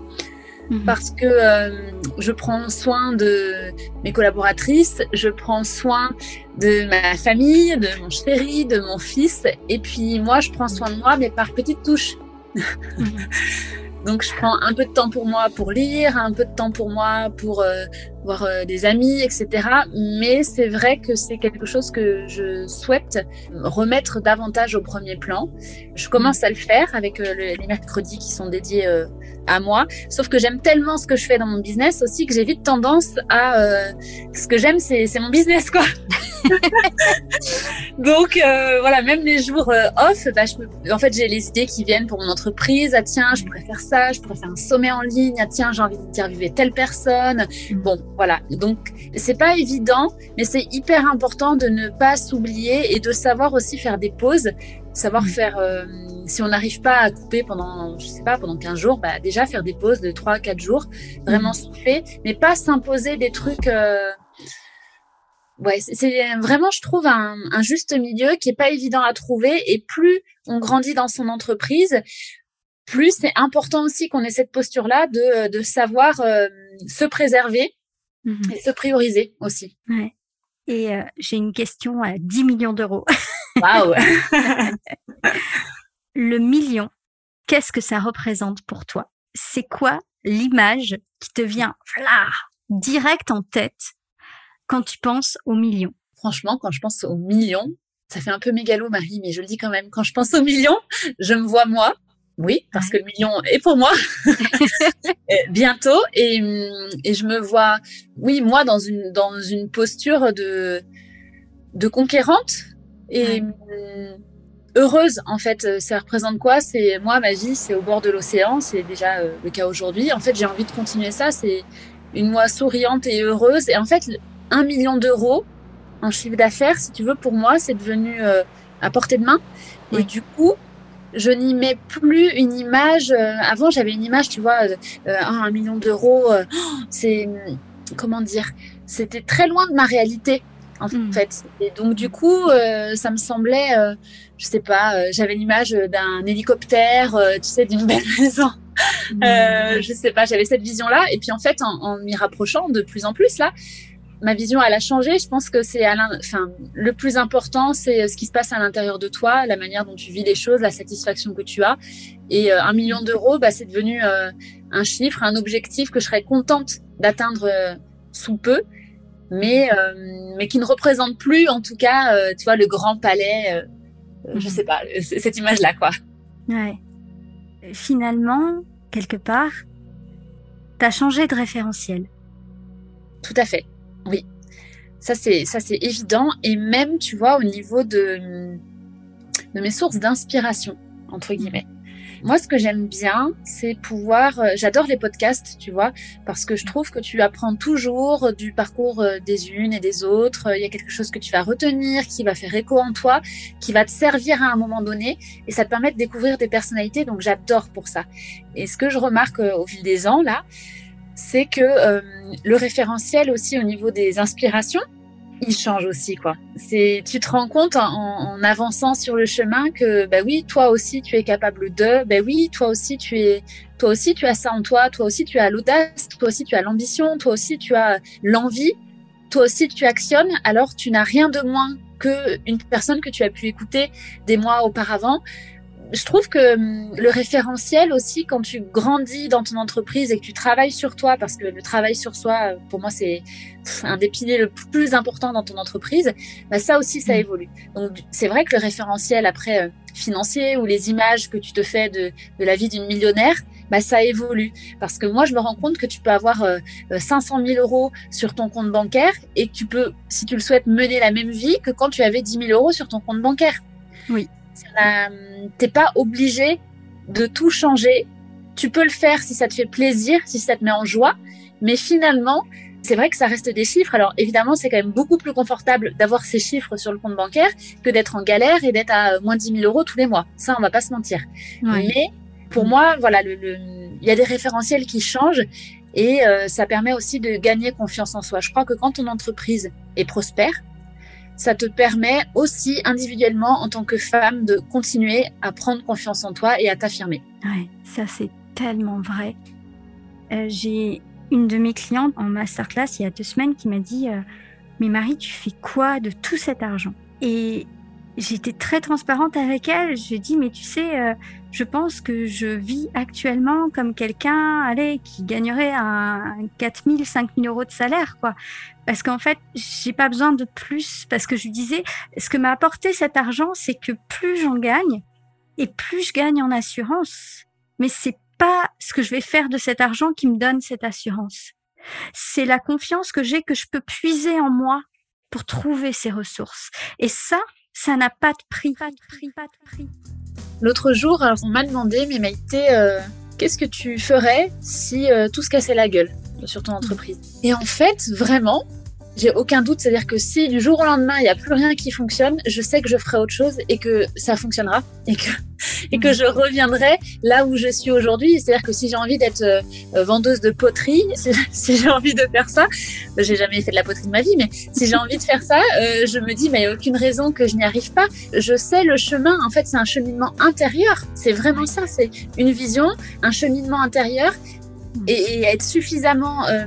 Mhm. parce que euh, je prends soin de mes collaboratrices, je prends soin de ma famille, de mon chéri, de mon fils, et puis moi, je prends soin de moi, mais par petites touches. Mhm. Donc, je prends un peu de temps pour moi pour lire, un peu de temps pour moi pour euh, voir euh, des amis, etc. Mais c'est vrai que c'est quelque chose que je souhaite remettre davantage au premier plan. Je commence à le faire avec les mercredis qui sont dédiés à moi. Sauf que j'aime tellement ce que je fais dans mon business aussi que j'ai vite tendance à euh, ce que j'aime c'est mon business quoi. Donc euh, voilà, même les jours euh, off, bah, je en fait j'ai les idées qui viennent pour mon entreprise. Ah tiens, je pourrais faire ça, je pourrais faire un sommet en ligne. Ah tiens, j'ai envie d'interviewer telle personne. Mm. Bon voilà, donc c'est pas évident, mais c'est hyper important de ne pas s'oublier et de savoir aussi faire des pauses savoir mm. faire euh, si on n'arrive pas à couper pendant je sais pas pendant 15 jours bah déjà faire des pauses de 3 4 jours vraiment mm. souffler mais pas s'imposer des trucs euh... ouais c'est vraiment je trouve un, un, juste milieu qui est pas évident à trouver et plus on grandit dans son entreprise plus c'est important aussi qu'on ait cette posture là de, de savoir euh, se préserver mm-hmm. et se prioriser aussi ouais. Et euh, j'ai une question à 10 millions d'euros. Waouh Le million, qu'est-ce que ça représente pour toi? C'est quoi l'image qui te vient là, direct en tête quand tu penses au million? Franchement, quand je pense au million, ça fait un peu mégalo, Marie, mais je le dis quand même. Quand je pense au million, je me vois moi. Oui, parce que le million est pour moi. Bientôt. Et, et je me vois, oui, moi dans une dans une posture de de conquérante et heureuse en fait. Ça représente quoi? C'est moi ma vie c'est au bord de l'océan. C'est déjà euh, le cas aujourd'hui. En fait j'ai envie de continuer ça. C'est une moi souriante et heureuse. Et en fait un million d'euros en chiffre d'affaires si tu veux pour moi c'est devenu euh, à portée de main. Et du coup je n'y mets plus une image avant j'avais une image tu vois ah, un million d'euros c'est comment dire c'était très loin de ma réalité en hmm. fait. Et donc du coup, euh, ça me semblait, euh, je sais pas, euh, j'avais l'image d'un hélicoptère, tu sais, d'une belle maison. Hmm. je sais pas, j'avais cette vision-là. Et puis en fait, en, m'y rapprochant de plus en plus là, ma vision elle a changé. Je pense que c'est, enfin, le plus important, c'est ce qui se passe à l'intérieur de toi, la manière dont tu vis les choses, la satisfaction que tu as. Et un million d'euros, bah, c'est devenu un chiffre, un objectif que je serais contente d'atteindre sous peu mais euh, mais qui ne représente plus en tout cas euh, tu vois le grand palais euh, je mhm. sais pas cette image là quoi ouais finalement quelque part tu as changé de référentiel tout à fait ça c'est ça c'est évident et même tu vois au niveau de de mes sources d'inspiration entre guillemets moi, ce que j'aime bien, c'est pouvoir. Euh, j'adore les podcasts, tu vois, parce que je trouve que tu apprends toujours du parcours euh, des unes et des autres. Il y a quelque chose que tu vas retenir, qui va faire écho en toi, qui va te servir à un moment donné, et ça te permet de découvrir des personnalités. Donc, j'adore pour ça. Et ce que je remarque euh, au fil des ans là, c'est que le référentiel aussi au niveau des inspirations, il change aussi quoi. C'est tu te rends compte en, avançant sur le chemin que bah oui, toi aussi tu es capable de, bah oui, toi aussi tu es toi aussi tu as ça en toi, toi aussi tu as l'audace, toi aussi tu as l'ambition, toi aussi tu as l'envie, toi aussi tu actionnes, alors tu n'as rien de moins que une personne que tu as pu écouter des mois auparavant. Je trouve que hum, le référentiel aussi, quand tu grandis dans ton entreprise et que tu travailles sur toi, parce que le travail sur soi, pour moi, c'est un des piliers le plus important dans ton entreprise, bah ça aussi, ça mm. évolue. Donc, c'est vrai que le référentiel après euh, financier ou les images que tu te fais de, de la vie d'une millionnaire, bah, ça évolue. Parce que moi, je me rends compte que tu peux avoir 500 euh, 000 euros sur ton compte bancaire et que tu peux, si tu le souhaites, mener la même vie que quand tu avais 10 000 euros sur ton compte bancaire. Oui. T'es pas obligé de tout changer. Tu peux le faire si ça te fait plaisir, si ça te met en joie. Mais finalement, c'est vrai que ça reste des chiffres. Alors évidemment, c'est quand même beaucoup plus confortable d'avoir ces chiffres sur le compte bancaire que d'être en galère et d'être à moins 10 000 euros tous les mois. Ça, on va pas se mentir. Mais pour moi, voilà, il y a des référentiels qui changent et euh, ça permet aussi de gagner confiance en soi. Je crois que quand ton entreprise est prospère, ça te permet aussi individuellement en tant que femme de continuer à prendre confiance en toi et à t'affirmer. Ouais, ça c'est tellement vrai. Euh, j'ai une de mes clientes en masterclass il y a deux semaines qui m'a dit euh, Mais Marie, tu fais quoi de tout cet argent? Et j'étais très transparente avec elle. Je lui ai dit Mais tu sais, euh, je pense que je vis actuellement comme quelqu'un allez, qui gagnerait un 4 000, 5 000 euros de salaire. quoi. Parce qu'en fait, j'ai pas besoin de plus. Parce que je lui disais Ce que m'a apporté cet argent, c'est que plus j'en gagne, et plus je gagne en assurance. Mais c'est pas ce que je vais faire de cet argent qui me donne cette assurance. C'est la confiance que j'ai que je peux puiser en moi pour trouver ces ressources. Et ça, ça n'a pas de prix. Pas de prix, pas de prix. L'autre jour, on m'a demandé, mais Maïté, euh, qu'est-ce que tu ferais si euh, tout se cassait la gueule sur ton entreprise? Et en fait, vraiment, j'ai aucun doute, c'est-à-dire que si du jour au lendemain, il n'y a plus rien qui fonctionne, je sais que je ferai autre chose et que ça fonctionnera et que, et que je reviendrai là où je suis aujourd'hui. C'est-à-dire que si j'ai envie d'être euh, vendeuse de poterie, si, j'ai envie de faire ça, j'ai jamais fait de la poterie de ma vie, mais si j'ai envie de faire ça, euh, je me dis, mais il n'y a aucune raison que je n'y arrive pas. Je sais le chemin, en fait, c'est un cheminement intérieur. C'est vraiment ça, c'est une vision, un cheminement intérieur et, être suffisamment... Euh,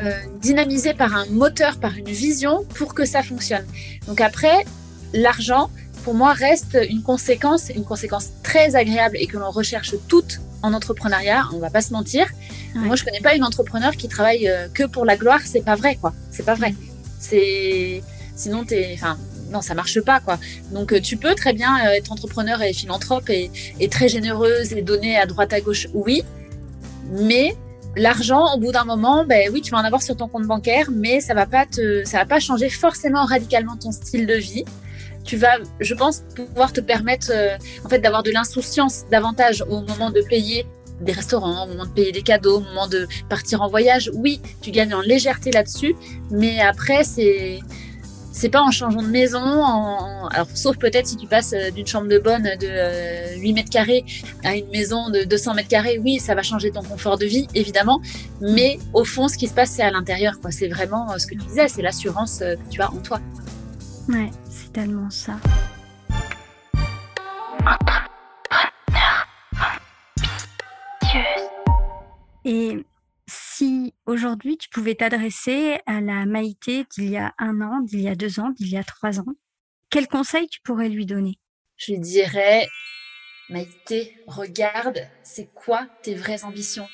euh, dynamisé par un moteur, par une vision pour que ça fonctionne. Donc après, l'argent, pour moi, reste une conséquence, une conséquence très agréable et que l'on recherche toutes en entrepreneuriat. On va pas se mentir. Moi, je connais pas une entrepreneur qui travaille euh, que pour la gloire. C'est pas vrai, quoi. C'est pas vrai. C'est sinon t'es, enfin, non, ça marche pas, quoi. Donc, euh, tu peux très bien être entrepreneur et philanthrope et, et très généreuse et donner à droite à gauche, oui. Mais L'argent, au bout d'un moment, ben oui, tu vas en avoir sur ton compte bancaire, mais ça va pas te, ça va pas changer forcément radicalement ton style de vie. Tu vas, je pense, pouvoir te permettre, euh, en fait, d'avoir de l'insouciance davantage au moment de payer des restaurants, au moment de payer des cadeaux, au moment de partir en voyage. Oui, tu gagnes en légèreté là-dessus, mais après, c'est, c'est pas en changeant de maison, en, alors sauf peut-être si tu passes euh, d'une chambre de bonne de 8 euh, mètres carrés à une maison de 200 mètres carrés, oui, ça va changer ton confort de vie, évidemment, mais au fond, ce qui se passe, c'est à l'intérieur, quoi. C'est vraiment euh, ce que tu disais, c'est l'assurance que tu as en toi. Ouais, c'est tellement ça. Et si aujourd'hui tu pouvais t'adresser à la Maïté d'il y a un an, d'il y a deux ans, d'il y a trois ans, quel conseil tu pourrais lui donner? Je lui dirais, Maïté, regarde, c'est quoi tes vraies ambitions?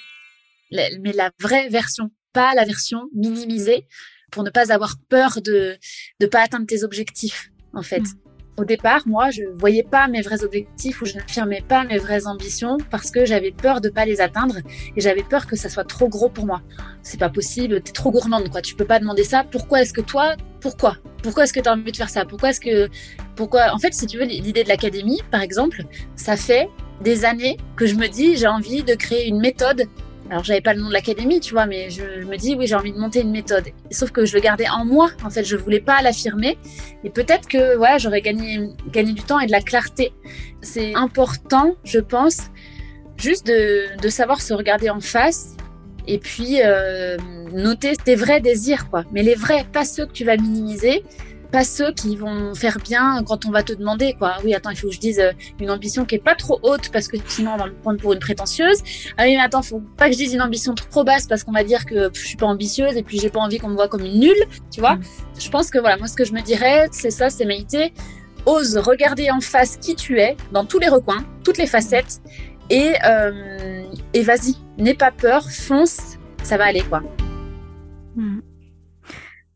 Mais la vraie version, pas la version minimisée, pour ne pas avoir peur de ne pas atteindre tes objectifs, en fait. Mmh. Au départ, moi, je voyais pas mes vrais objectifs ou je n'affirmais pas mes vraies ambitions parce que j'avais peur de pas les atteindre et j'avais peur que ça soit trop gros pour moi. C'est pas possible, t'es trop gourmande, quoi. Tu peux pas demander ça. Pourquoi est-ce que toi, pourquoi? Pourquoi est-ce que tu as envie de faire ça? Pourquoi est-ce que, pourquoi? En fait, si tu veux, l'idée de l'académie, par exemple, ça fait des années que je me dis, j'ai envie de créer une méthode alors j'avais pas le nom de l'académie, tu vois, mais je me dis oui, j'ai envie de monter une méthode. Sauf que je le gardais en moi. En fait, je voulais pas l'affirmer. Et peut-être que ouais, j'aurais gagné gagné du temps et de la clarté. C'est important, je pense, juste de, de savoir se regarder en face et puis euh, noter tes vrais désirs, quoi. Mais les vrais, pas ceux que tu vas minimiser pas ceux qui vont faire bien quand on va te demander quoi. Oui, attends, il faut que je dise euh, une ambition qui est pas trop haute parce que sinon on va me prendre pour une prétentieuse. Ah oui, mais attends, faut pas que je dise une ambition trop basse parce qu'on va dire que je suis pas ambitieuse et puis j'ai pas envie qu'on me voit comme une nulle, tu vois. Mm. Je pense que voilà, moi ce que je me dirais, c'est ça, c'est Maïté. ose regarder en face qui tu es, dans tous les recoins, toutes les facettes, et, euh, et vas-y, n'aie pas peur, fonce, ça va aller quoi. Hmm.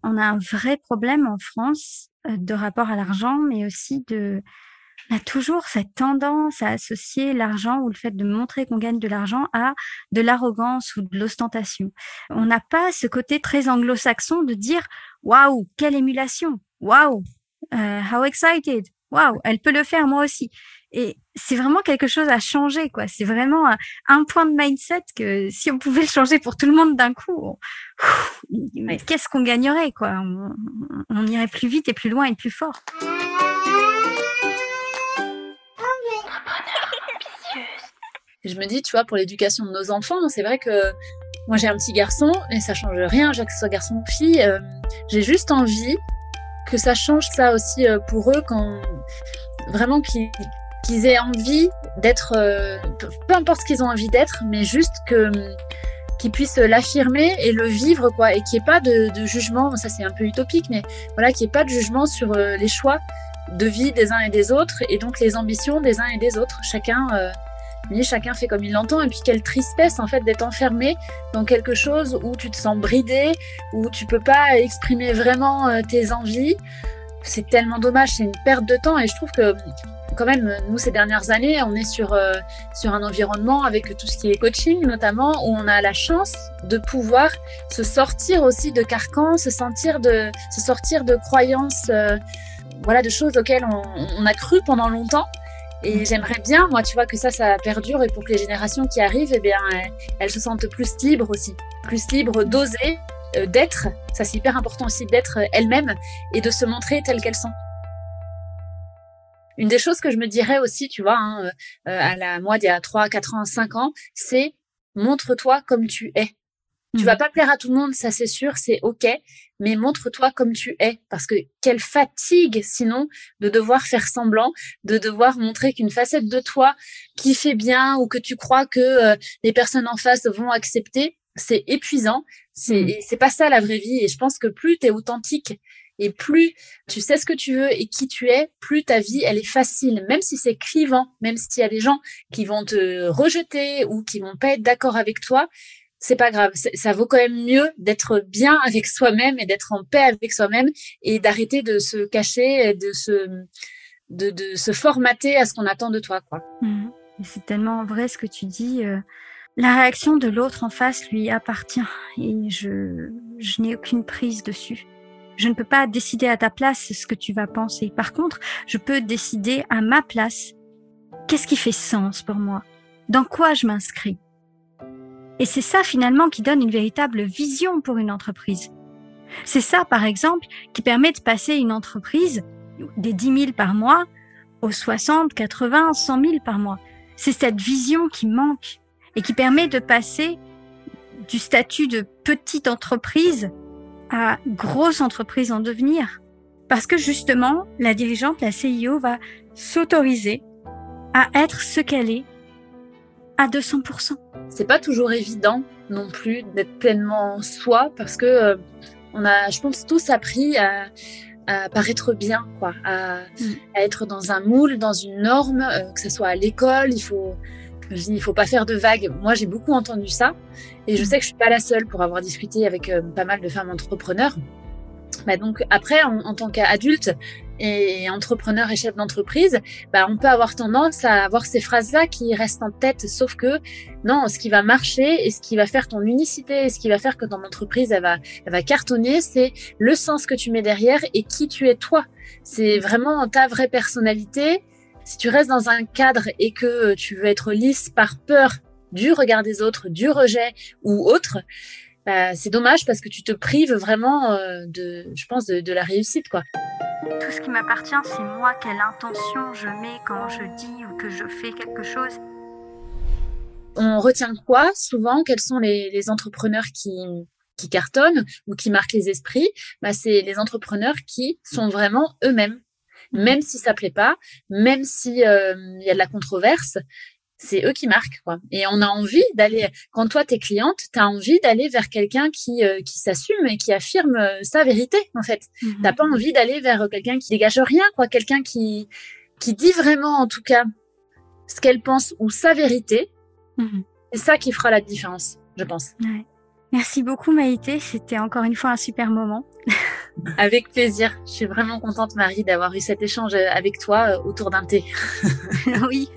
On a un vrai problème en France euh, de rapport à l'argent, mais aussi de, on a toujours cette tendance à associer l'argent ou le fait de montrer qu'on gagne de l'argent à de l'arrogance ou de l'ostentation. On n'a pas ce côté très anglo-saxon de dire waouh, quelle émulation, waouh, uh, how excited, waouh, elle peut le faire moi aussi. Et c'est vraiment quelque chose à changer, quoi. C'est vraiment un, point de mindset que si on pouvait le changer pour tout le monde d'un coup, qu'est-ce qu'on gagnerait, quoi? On, on irait plus vite et plus loin et plus fort. je me dis, tu vois, pour l'éducation de nos enfants, c'est vrai que moi j'ai un petit garçon et ça change rien, que ce soit garçon ou fille. Euh, j'ai juste envie que ça change ça aussi euh, pour eux quand vraiment qu'ils aient envie d'être, euh, peu importe ce qu'ils ont envie d'être, mais juste que qu'ils puissent l'affirmer et le vivre quoi et qu'il n'y ait pas de, jugement ça c'est un peu utopique mais voilà qu'il n'y ait pas de jugement sur les choix de vie des uns et des autres et donc les ambitions des uns et des autres chacun mais chacun fait comme il l'entend. Et puis quelle tristesse en fait d'être enfermé dans quelque chose où tu te sens bridé, où tu peux pas exprimer vraiment euh, tes envies. C'est tellement dommage, c'est une perte de temps. Et je trouve que quand même, nous, ces dernières années, on est sur, euh, sur un environnement avec tout ce qui est coaching, notamment, où on a la chance de pouvoir se sortir aussi de carcans, se, sentir de, se sortir de croyances, euh, voilà, de choses auxquelles on, a cru pendant longtemps et j'aimerais bien, moi, tu vois, que ça, ça perdure et pour que les générations qui arrivent, eh bien, elles, se sentent plus libres aussi, plus libres d'oser, euh, d'être. Ça, c'est hyper important aussi d'être elles-mêmes et de se montrer telles qu'elles sont. Une des choses que je me dirais aussi, tu vois, hein, euh, à la moi, il y a 3, 4 ans, 5 ans, c'est montre-toi comme tu es. Tu vas mmh. pas plaire à tout le monde, ça c'est sûr, c'est ok, mais montre-toi comme tu es, parce que quelle fatigue sinon de devoir faire semblant, de devoir montrer qu'une facette de toi qui fait bien ou que tu crois que euh, les personnes en face vont accepter, c'est épuisant. C'est mmh. c'est pas ça la vraie vie. Et je pense que plus tu es authentique et plus tu sais ce que tu veux et qui tu es, plus ta vie elle est facile, même si c'est clivant, même s'il y a des gens qui vont te rejeter ou qui vont pas être d'accord avec toi c'est pas grave. Ça vaut quand même mieux d'être bien avec soi-même et d'être en paix avec soi-même et d'arrêter de se cacher et de se, de, se formater à ce qu'on attend de toi, quoi. Mmh. C'est tellement vrai ce que tu dis. Euh, la réaction de l'autre en face lui appartient et je, je n'ai aucune prise dessus. Je ne peux pas décider à ta place ce que tu vas penser. Par contre, je peux décider à ma place qu'est-ce qui fait sens pour moi, dans quoi je m'inscris. Et c'est ça finalement qui donne une véritable vision pour une entreprise. C'est ça, par exemple, qui permet de passer une entreprise des 10 000 par mois aux 60, 80, 100 000 par mois. C'est cette vision qui manque et qui permet de passer du statut de petite entreprise à grosse entreprise en devenir. Parce que justement, la dirigeante, la CIO va s'autoriser à être ce qu'elle est à 200%. C'est pas toujours évident non plus d'être pleinement soi parce que euh, on a, je pense, tous appris à, à paraître bien, quoi, à, mm. à, être dans un moule, dans une norme, euh, que ce soit à l'école, il faut, il faut pas faire de vagues. Moi, j'ai beaucoup entendu ça et je mm. sais que je suis pas la seule pour avoir discuté avec euh, pas mal de femmes entrepreneurs. Bah donc après, en, en tant qu'adulte, et entrepreneur et chef d'entreprise, bah, on peut avoir tendance à avoir ces phrases-là qui restent en tête, sauf que non, ce qui va marcher et ce qui va faire ton unicité et ce qui va faire que ton entreprise elle va, elle va cartonner, c'est le sens que tu mets derrière et qui tu es toi. C'est vraiment ta vraie personnalité. Si tu restes dans un cadre et que tu veux être lisse par peur du regard des autres, du rejet ou autre, bah, c'est dommage parce que tu te prives vraiment euh, de, je pense, de, de la réussite, quoi. Tout ce qui m'appartient, c'est moi, quelle intention je mets quand je dis ou que je fais quelque chose. On retient quoi souvent? Quels sont les, les entrepreneurs qui, qui cartonnent ou qui marquent les esprits? Bah, C'est les entrepreneurs qui sont vraiment eux-mêmes. Même si ça plaît pas, même si euh, il y a de la controverse, c'est eux qui marquent quoi. Et on a envie d'aller quand toi t'es cliente, tu as envie d'aller vers quelqu'un qui euh, qui s'assume et qui affirme euh, sa vérité en fait. Mhm. T'as pas envie d'aller vers quelqu'un qui dégage rien quoi, quelqu'un qui qui dit vraiment en tout cas ce qu'elle pense ou sa vérité. Mhm. C'est ça qui fera la différence, je pense. Ouais. Merci beaucoup Maïté, c'était encore une fois un super moment. Avec plaisir. Je suis vraiment contente Marie d'avoir eu cet échange avec toi euh, autour d'un thé. oui.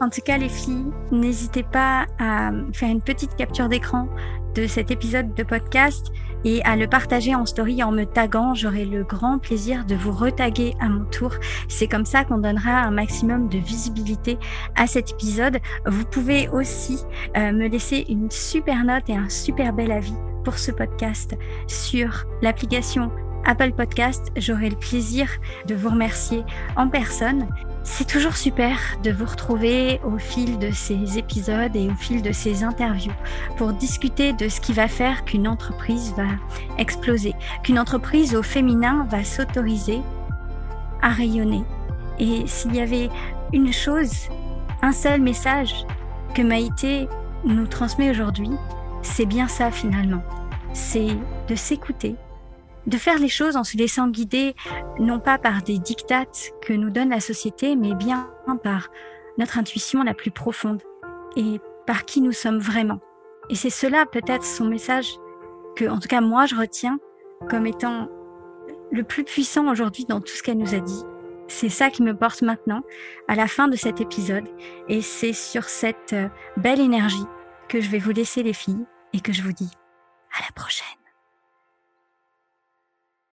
En tout cas, les filles, n'hésitez pas à faire une petite capture d'écran de cet épisode de podcast et à le partager en story en me taguant. J'aurai le grand plaisir de vous retaguer à mon tour. C'est comme ça qu'on donnera un maximum de visibilité à cet épisode. Vous pouvez aussi euh, me laisser une super note et un super bel avis pour ce podcast sur l'application Apple Podcast. J'aurai le plaisir de vous remercier en personne. C'est toujours super de vous retrouver au fil de ces épisodes et au fil de ces interviews pour discuter de ce qui va faire qu'une entreprise va exploser, qu'une entreprise au féminin va s'autoriser à rayonner. Et s'il y avait une chose, un seul message que Maïté nous transmet aujourd'hui, c'est bien ça finalement. C'est de s'écouter, de faire les choses en se laissant guider non pas par des dictates que nous donne la société, mais bien par notre intuition la plus profonde et par qui nous sommes vraiment. Et c'est cela peut-être son message que, en tout cas, moi, je retiens comme étant le plus puissant aujourd'hui dans tout ce qu'elle nous a dit. C'est ça qui me porte maintenant à la fin de cet épisode. Et c'est sur cette euh, belle énergie que je vais vous laisser les filles et que je vous dis à la prochaine.